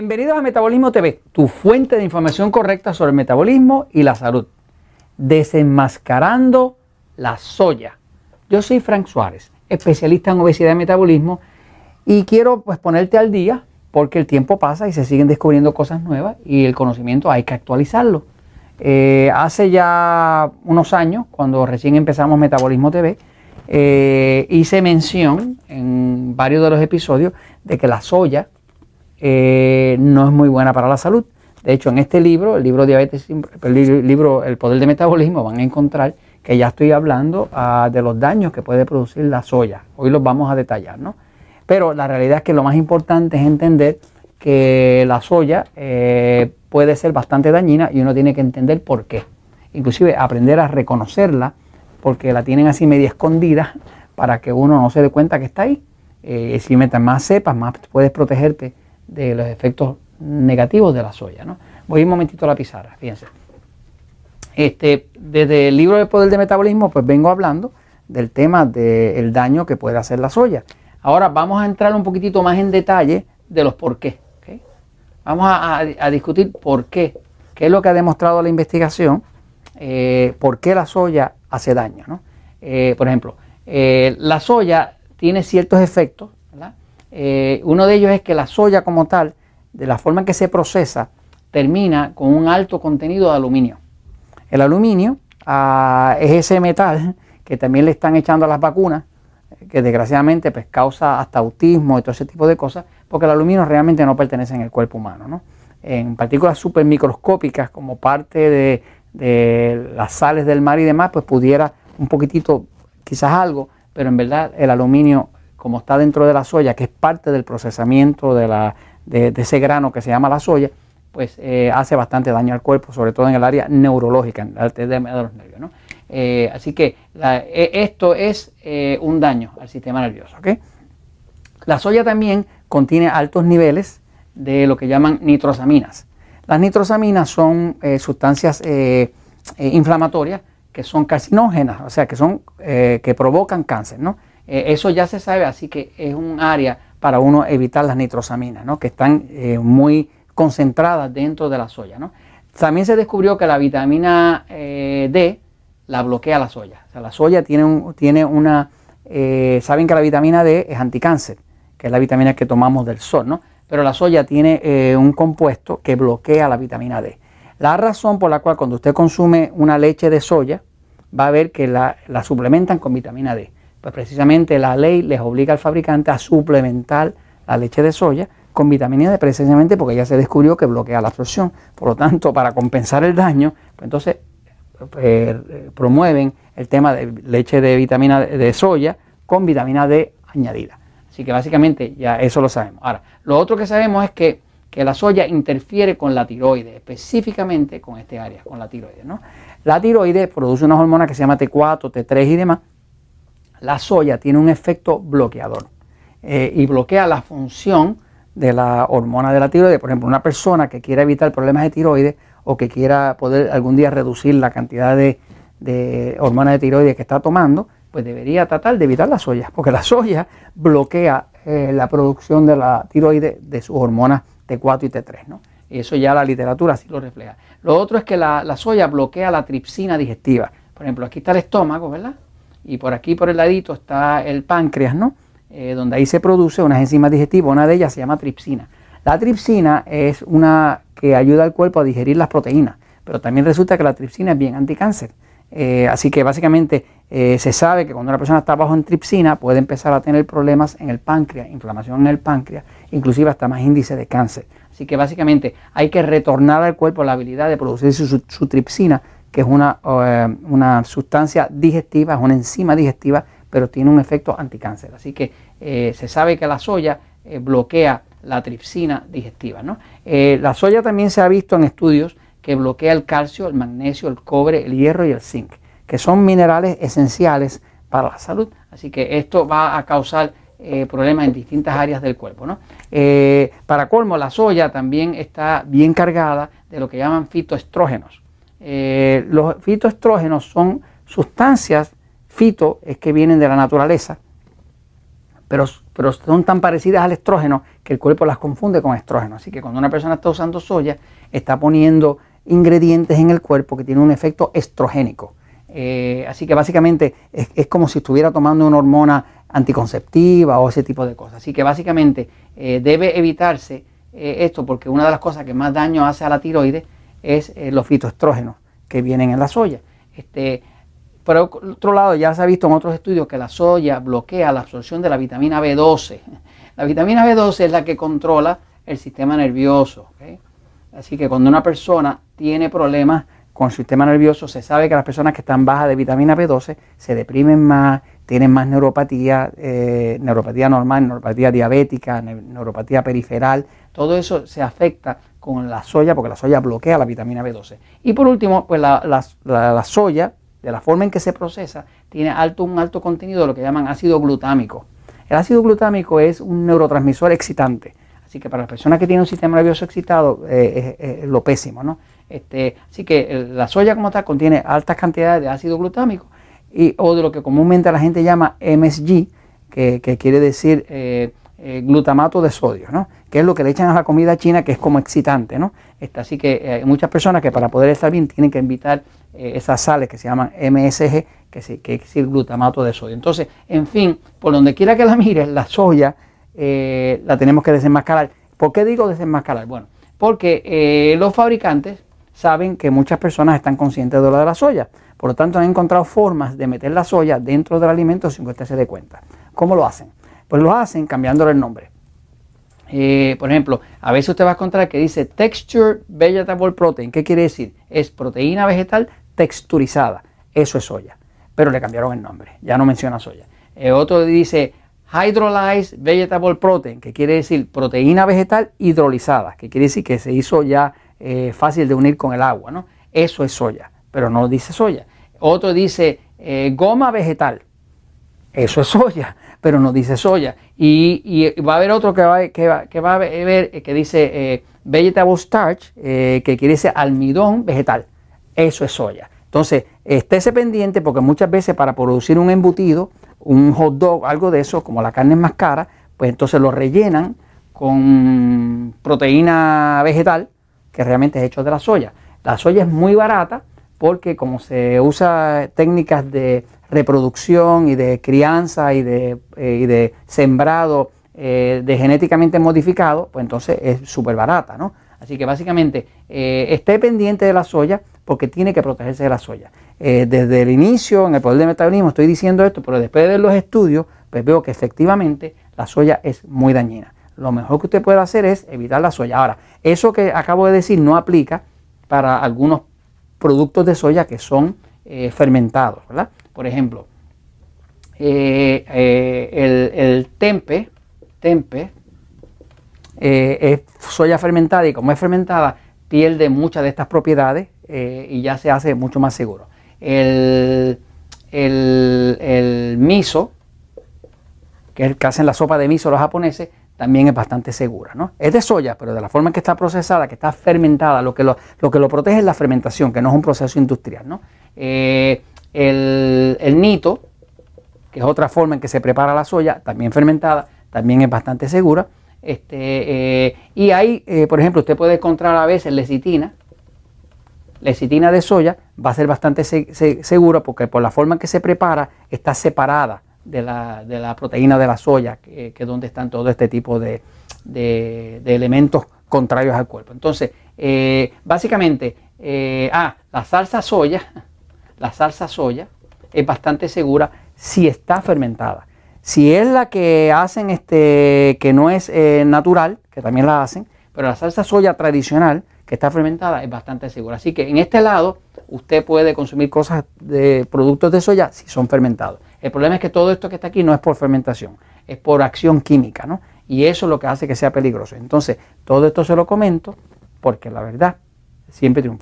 Bienvenidos a Metabolismo TV, tu fuente de información correcta sobre el metabolismo y la salud. Desenmascarando la soya. Yo soy Frank Suárez, especialista en obesidad y metabolismo, y quiero pues ponerte al día porque el tiempo pasa y se siguen descubriendo cosas nuevas y el conocimiento hay que actualizarlo. Eh, hace ya unos años, cuando recién empezamos Metabolismo TV, eh, hice mención en varios de los episodios de que la soya eh, no es muy buena para la salud. De hecho, en este libro, el libro Diabetes, el libro El Poder de Metabolismo, van a encontrar que ya estoy hablando ah, de los daños que puede producir la soya. Hoy los vamos a detallar, ¿no? Pero la realidad es que lo más importante es entender que la soya eh, puede ser bastante dañina y uno tiene que entender por qué. Inclusive aprender a reconocerla porque la tienen así media escondida para que uno no se dé cuenta que está ahí. Eh, si metas más cepas, más puedes protegerte de los efectos negativos de la soya. ¿no? Voy un momentito a la pizarra, fíjense. Este, desde el libro de Poder de Metabolismo, pues vengo hablando del tema del daño que puede hacer la soya. Ahora vamos a entrar un poquitito más en detalle de los por qué. Vamos a, discutir por qué, qué es lo que ha demostrado la investigación, eh, por qué la soya hace daño. ¿no? Eh, por ejemplo, eh, la soya tiene ciertos efectos. Uno de ellos es que la soya como tal, de la forma en que se procesa, termina con un alto contenido de aluminio. El aluminio ah, es ese metal que también le están echando a las vacunas, que desgraciadamente pues, causa hasta autismo y todo ese tipo de cosas, porque el aluminio realmente no pertenece en el cuerpo humano. ¿no? En partículas supermicroscópicas, como parte de, de las sales del mar y demás, pues pudiera un poquitito, quizás algo, pero en verdad el aluminio, como está dentro de la soya, que es parte del procesamiento de, ese grano que se llama la soya, pues eh, hace bastante daño al cuerpo, sobre todo en el área neurológica, en el de los nervios. ¿no? Eh, así que e, esto es eh, un daño al sistema nervioso. La soya también contiene altos niveles de lo que llaman nitrosaminas. Las nitrosaminas son eh, sustancias eh, eh, inflamatorias que son carcinógenas, o sea, que, son, que provocan cáncer. ¿no? Eso ya se sabe, así que es un área para uno evitar las nitrosaminas, ¿no? que están muy concentradas dentro de la soya. ¿no? También se descubrió que la vitamina D la bloquea la soya. O sea, la soya tiene, un, tiene una... saben que la vitamina D es anticáncer, que es la vitamina que tomamos del sol, ¿no? pero la soya tiene eh, un compuesto que bloquea la vitamina D. La razón por la cual cuando usted consume una leche de soya, va a ver que la, suplementan con vitamina D. Pues precisamente la ley les obliga al fabricante a suplementar la leche de soya con vitamina D, precisamente porque ya se descubrió que bloquea la absorción. Por lo tanto, para compensar el daño, pues entonces eh, promueven el tema de leche de vitamina de soya con vitamina D añadida. Así que básicamente ya eso lo sabemos. Ahora, lo otro que sabemos es que, la soya interfiere con la tiroides, específicamente con este área, con la tiroides. ¿no? La tiroides produce una hormona que se llama T4, T3 y demás. La soya tiene un efecto bloqueador eh, y bloquea la función de la hormona de la tiroides. Por ejemplo, una persona que quiera evitar problemas de tiroides o que quiera poder algún día reducir la cantidad de, de hormona de tiroides que está tomando, pues debería tratar de evitar la soya, porque la soya bloquea eh, la producción de la tiroides de sus hormonas T4 y T3. ¿no? Y eso ya la literatura sí lo refleja. Lo otro es que la, soya bloquea la tripsina digestiva. Por ejemplo, aquí está el estómago, ¿verdad? Y por aquí, por el ladito, está el páncreas, ¿no? Eh, donde ahí se produce unas enzimas digestivas. Una de ellas se llama tripsina. La tripsina es una que ayuda al cuerpo a digerir las proteínas, pero también resulta que la tripsina es bien anticáncer. Eh, así que básicamente eh, se sabe que cuando una persona está bajo en tripsina puede empezar a tener problemas en el páncreas, inflamación en el páncreas, inclusive hasta más índice de cáncer. Así que básicamente hay que retornar al cuerpo la habilidad de producir su, tripsina, que es una, eh, una, sustancia digestiva, es una enzima digestiva, pero tiene un efecto anticáncer. Así que se sabe que la soya bloquea la tripsina digestiva. la soya también se ha visto en estudios que bloquea el calcio, el magnesio, el cobre, el hierro y el zinc, que son minerales esenciales para la salud. Así que esto va a causar eh, problemas en distintas áreas del cuerpo. Eh, para colmo, la soya también está bien cargada de lo que llaman fitoestrógenos. Eh, los fitoestrógenos son sustancias, fito es que vienen de la naturaleza, pero, pero son tan parecidas al estrógeno que el cuerpo las confunde con estrógeno. Así que cuando una persona está usando soya, está poniendo ingredientes en el cuerpo que tienen un efecto estrogénico. Eh, así que básicamente es, como si estuviera tomando una hormona anticonceptiva o ese tipo de cosas. Así que básicamente eh, debe evitarse esto porque una de las cosas que más daño hace a la tiroides es los fitoestrógenos que vienen en la soya. Este, por otro lado, ya se ha visto en otros estudios que la soya bloquea la absorción de la vitamina B12. La vitamina B12 es la que controla el sistema nervioso. Así que cuando una persona tiene problemas con el sistema nervioso, se sabe que las personas que están bajas de vitamina B12 se deprimen más, tienen más neuropatía, eh, neuropatía normal, neuropatía diabética, neuropatía periferal. Todo eso se afecta con la soya porque la soya bloquea la vitamina B12. Y por último, pues la soya de la forma en que se procesa, tiene alto, un alto contenido de lo que llaman ácido glutámico. El ácido glutámico es un neurotransmisor excitante, así que para las personas que tienen un sistema nervioso excitado eh, es, lo pésimo, ¿no? Este, así que la soya como tal contiene altas cantidades de ácido glutámico y, o de lo que comúnmente la gente llama MSG, que, quiere decir eh, eh, glutamato de sodio, ¿no? que es lo que le echan a la comida china, que es como excitante. ¿no? Este, así que hay muchas personas que para poder estar bien tienen que evitar eh, esas sales que se llaman MSG, que, que, es el glutamato de sodio. Entonces, en fin, por donde quiera que la mires, la soya eh, la tenemos que desenmascarar. ¿Por qué digo desenmascarar? Bueno, porque eh, los fabricantes saben que muchas personas están conscientes de lo de la soya. Por lo tanto, han encontrado formas de meter la soya dentro del alimento sin que usted se dé cuenta. ¿Cómo lo hacen? Pues lo hacen cambiándole el nombre. Eh, por ejemplo, a veces usted va a encontrar que dice Texture Vegetable Protein. ¿Qué quiere decir? Es proteína vegetal texturizada. Eso es soya. Pero le cambiaron el nombre. Ya no menciona soya. Eh, otro dice Hydrolyzed Vegetable Protein, que quiere decir proteína vegetal hidrolizada, que quiere decir que se hizo ya eh, fácil de unir con el agua. ¿no? Eso es soya, pero no dice soya. Otro dice goma vegetal. Eso es soya pero no dice soya. Y, va a haber otro que va, a ver que dice eh, vegetable starch, eh, que quiere decir almidón vegetal. Eso es soya. Entonces, estése pendiente porque muchas veces para producir un embutido, un hot dog, algo de eso, como la carne es más cara, pues entonces lo rellenan con proteína vegetal, que realmente es hecho de la soya. La soya es muy barata porque como se usa técnicas de reproducción y de crianza y de, eh, sembrado eh, de genéticamente modificado, pues entonces es súper barata, ¿no? Así que básicamente eh, esté pendiente de la soya porque tiene que protegerse de la soya. desde el inicio, en el poder del metabolismo, estoy diciendo esto, pero después de ver los estudios, pues veo que efectivamente la soya es muy dañina. Lo mejor que usted puede hacer es evitar la soya. Ahora, eso que acabo de decir no aplica para algunos productos de soya que son fermentados, ¿verdad? Por ejemplo, eh, eh, el, tempe, tempe eh, es soya fermentada y como es fermentada pierde muchas de estas propiedades y ya se hace mucho más seguro. El, el, miso, que es el que hacen la sopa de miso los japoneses, también es bastante segura. ¿no? Es de soya, pero de la forma en que está procesada, que está fermentada, lo que lo, lo, que lo protege es la fermentación, que no es un proceso industrial. ¿no? El, nito, que es otra forma en que se prepara la soya, también fermentada, también es bastante segura. Este, eh, y hay, eh, por ejemplo, usted puede encontrar a veces lecitina. Lecitina de soya va a ser bastante segura porque por la forma en que se prepara está separada de la, proteína de la soya, que, es donde están todo este tipo de, elementos contrarios al cuerpo. Entonces, eh, básicamente, ah, la salsa soya la salsa soya es bastante segura si está fermentada. Si es la que hacen este, que no es eh, natural, que también la hacen, pero la salsa soya tradicional que está fermentada es bastante segura. Así que en este lado usted puede consumir cosas de productos de soya si son fermentados. El problema es que todo esto que está aquí no es por fermentación, es por acción química, ¿no? Y eso es lo que hace que sea peligroso. Entonces, todo esto se lo comento porque la verdad siempre triunfa.